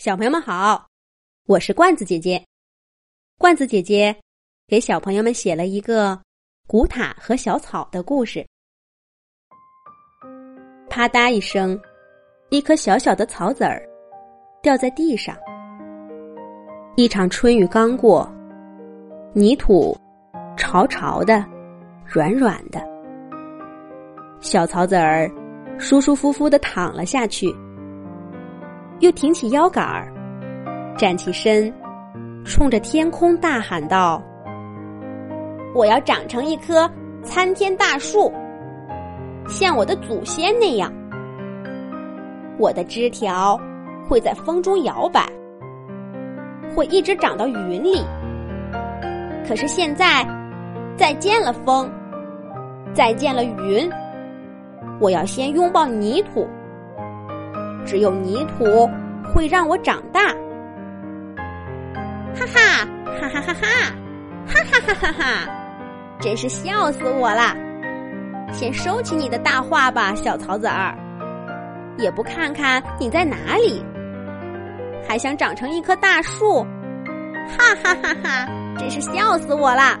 小朋友们好，我是罐子姐姐。罐子姐姐给小朋友们写了一个古塔和小草的故事。啪嗒一声，一颗小小的草籽儿掉在地上。一场春雨刚过，泥土潮潮的、软软的，小草籽儿舒舒服服的躺了下去。又挺起腰杆儿，站起身，冲着天空大喊道：“我要长成一棵参天大树，像我的祖先那样。我的枝条会在风中摇摆，会一直长到云里。可是现在，再见了风，再见了云，我要先拥抱泥土。”只有泥土会让我长大，哈哈哈哈哈哈，哈哈哈哈，真是笑死我了！先收起你的大话吧，小草籽儿，也不看看你在哪里，还想长成一棵大树，哈哈哈哈！真是笑死我了！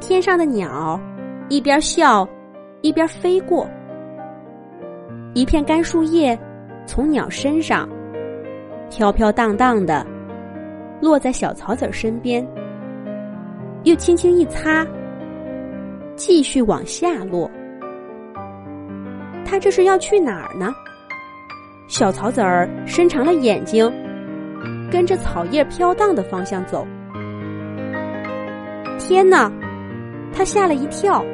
天上的鸟一边笑一边飞过。一片干树叶从鸟身上飘飘荡荡的落在小草籽身边，又轻轻一擦，继续往下落。它这是要去哪儿呢？小草籽儿伸长了眼睛，跟着草叶飘荡的方向走。天哪！它吓了一跳。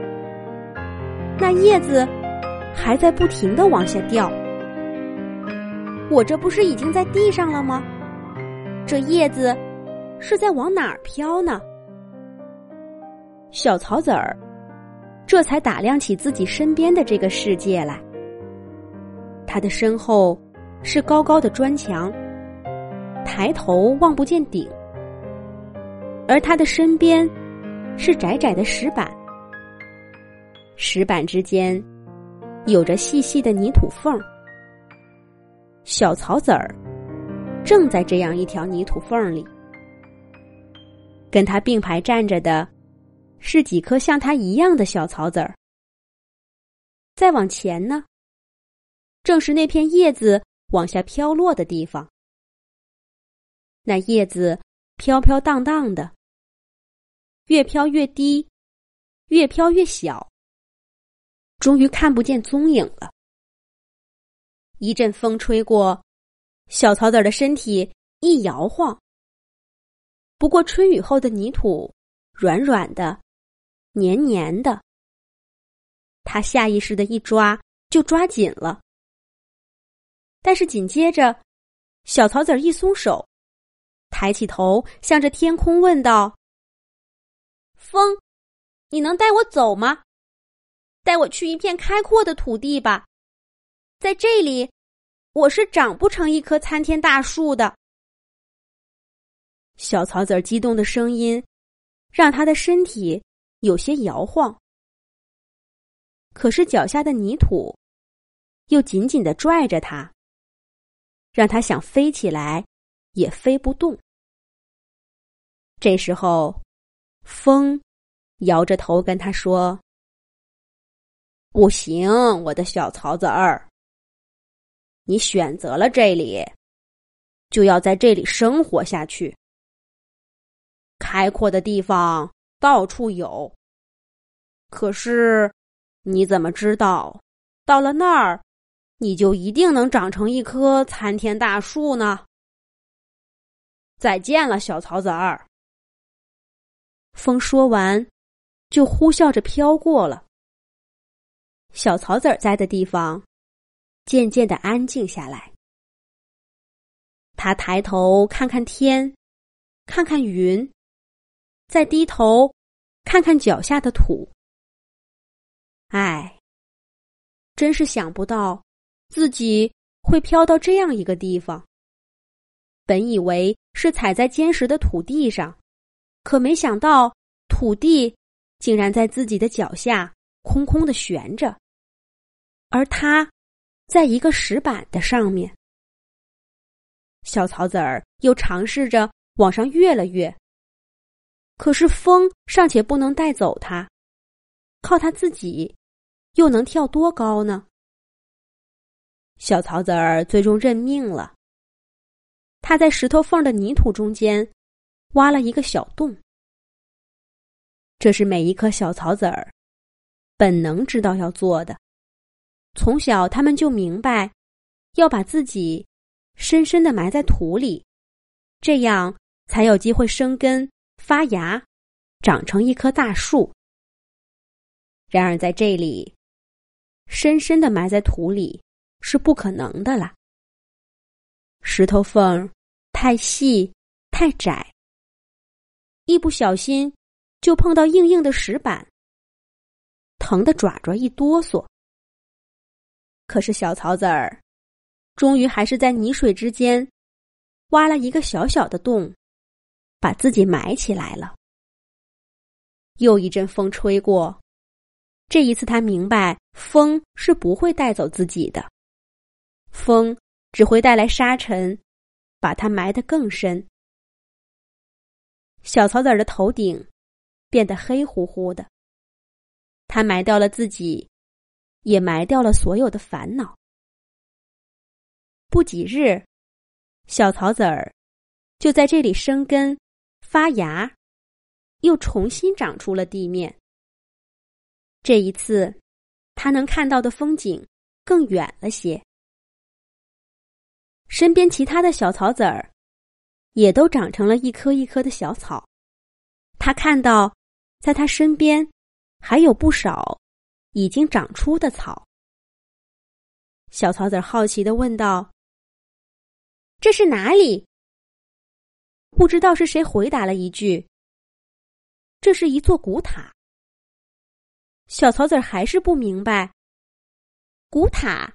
那叶子。还在不停的往下掉，我这不是已经在地上了吗？这叶子是在往哪儿飘呢？小草籽儿这才打量起自己身边的这个世界来。他的身后是高高的砖墙，抬头望不见顶；而他的身边是窄窄的石板，石板之间。有着细细的泥土缝儿，小草籽儿正在这样一条泥土缝里。跟它并排站着的，是几颗像它一样的小草籽儿。再往前呢，正是那片叶子往下飘落的地方。那叶子飘飘荡荡的，越飘越低，越飘越小。终于看不见踪影了。一阵风吹过，小草籽的身体一摇晃。不过春雨后的泥土软软的、黏黏的，他下意识的一抓就抓紧了。但是紧接着，小草籽一松手，抬起头向着天空问道：“风，你能带我走吗？”带我去一片开阔的土地吧，在这里，我是长不成一棵参天大树的。小草籽激动的声音，让他的身体有些摇晃。可是脚下的泥土，又紧紧的拽着他，让他想飞起来，也飞不动。这时候，风摇着头跟他说。不行，我的小草籽儿。你选择了这里，就要在这里生活下去。开阔的地方到处有，可是你怎么知道到了那儿，你就一定能长成一棵参天大树呢？再见了，小草籽儿。风说完，就呼啸着飘过了。小草籽儿栽的地方，渐渐的安静下来。他抬头看看天，看看云，再低头看看脚下的土。唉，真是想不到自己会飘到这样一个地方。本以为是踩在坚实的土地上，可没想到土地竟然在自己的脚下空空的悬着。而他，在一个石板的上面。小草籽儿又尝试着往上跃了跃，可是风尚且不能带走它，靠它自己又能跳多高呢？小草籽儿最终认命了。他在石头缝的泥土中间挖了一个小洞，这是每一颗小草籽儿本能知道要做的。从小，他们就明白要把自己。深深的埋在土里，这样才有机会生根发芽，长成一棵大树。然而在这里，深深的埋在土里是不可能的了。石头缝太细太窄，一不小心就碰到硬硬的石板，疼得爪爪一哆嗦。可是小草籽儿。终于还是在泥水之间挖了一个小小的洞，把自己埋起来了。又一阵风吹过，这一次他明白，风是不会带走自己的，风只会带来沙尘，把它埋得更深。小草籽的头顶变得黑乎乎的，他埋掉了自己，也埋掉了所有的烦恼。不几日，小草籽儿就在这里生根、发芽，又重新长出了地面。这一次，他能看到的风景更远了些。身边其他的小草籽儿也都长成了一棵一棵的小草。他看到，在他身边还有不少已经长出的草。小草籽好奇的问道。这是哪里？不知道是谁回答了一句：“这是一座古塔。”小草籽还是不明白。古塔？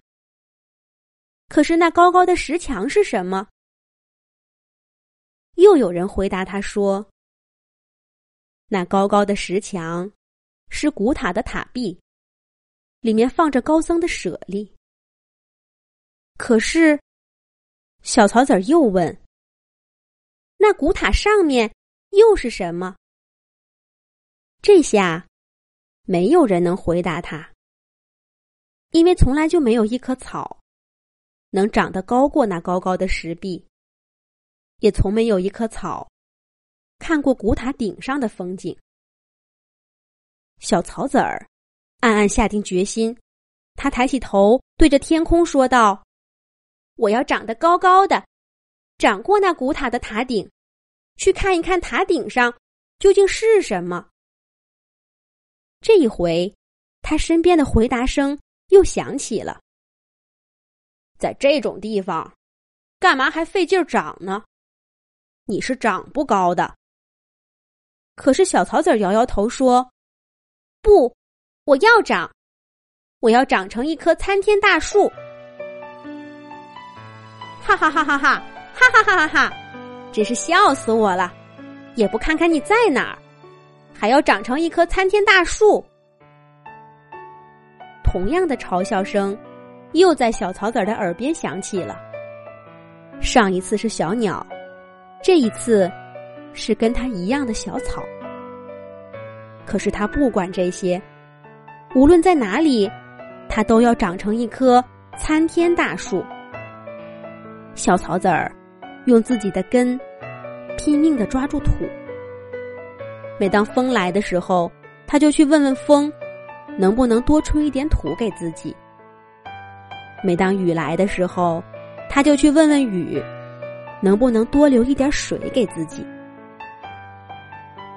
可是那高高的石墙是什么？又有人回答他说：“那高高的石墙是古塔的塔壁，里面放着高僧的舍利。”可是。小草籽又问：“那古塔上面又是什么？”这下，没有人能回答他，因为从来就没有一棵草能长得高过那高高的石壁，也从没有一棵草看过古塔顶上的风景。小草籽儿暗暗下定决心，他抬起头对着天空说道。我要长得高高的，长过那古塔的塔顶，去看一看塔顶上究竟是什么。这一回，他身边的回答声又响起了：“在这种地方，干嘛还费劲长呢？你是长不高的。”可是小草籽摇摇头说：“不，我要长，我要长成一棵参天大树。”哈哈哈哈哈！哈哈哈哈哈！真是笑死我了！也不看看你在哪儿，还要长成一棵参天大树。同样的嘲笑声又在小草籽的耳边响起了。上一次是小鸟，这一次是跟它一样的小草。可是他不管这些，无论在哪里，它都要长成一棵参天大树。小草籽儿用自己的根拼命的抓住土。每当风来的时候，他就去问问风，能不能多吹一点土给自己。每当雨来的时候，他就去问问雨，能不能多留一点水给自己。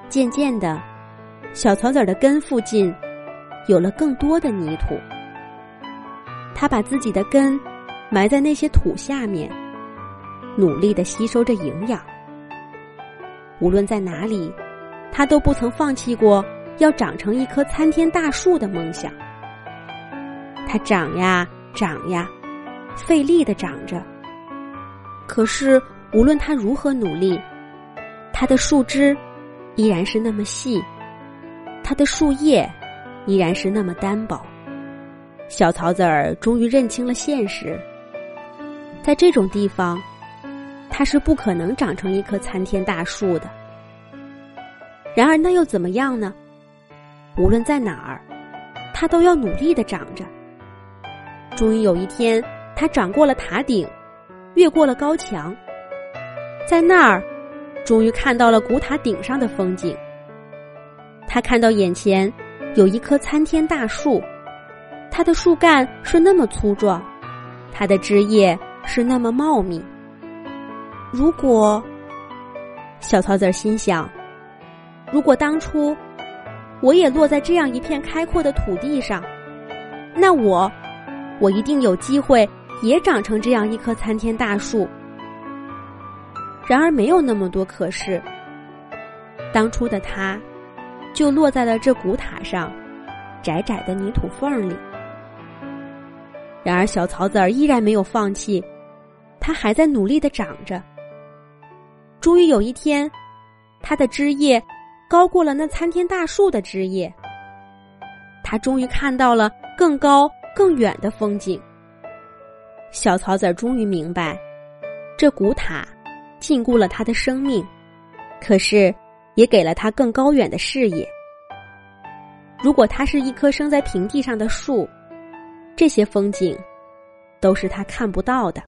渐渐的，小草籽的根附近有了更多的泥土。他把自己的根埋在那些土下面。努力的吸收着营养。无论在哪里，他都不曾放弃过要长成一棵参天大树的梦想。它长呀长呀，费力的长着。可是无论它如何努力，它的树枝依然是那么细，它的树叶依然是那么单薄。小草籽儿终于认清了现实，在这种地方。它是不可能长成一棵参天大树的。然而，那又怎么样呢？无论在哪儿，它都要努力的长着。终于有一天，它长过了塔顶，越过了高墙，在那儿，终于看到了古塔顶上的风景。他看到眼前有一棵参天大树，它的树干是那么粗壮，它的枝叶是那么茂密。如果小草籽心想，如果当初我也落在这样一片开阔的土地上，那我，我一定有机会也长成这样一棵参天大树。然而没有那么多可是，当初的他。就落在了这古塔上窄窄的泥土缝里。然而，小草籽儿依然没有放弃，它还在努力的长着。终于有一天，它的枝叶高过了那参天大树的枝叶。它终于看到了更高更远的风景。小草籽儿终于明白，这古塔禁锢了他的生命，可是。也给了他更高远的视野。如果他是一棵生在平地上的树，这些风景都是他看不到的。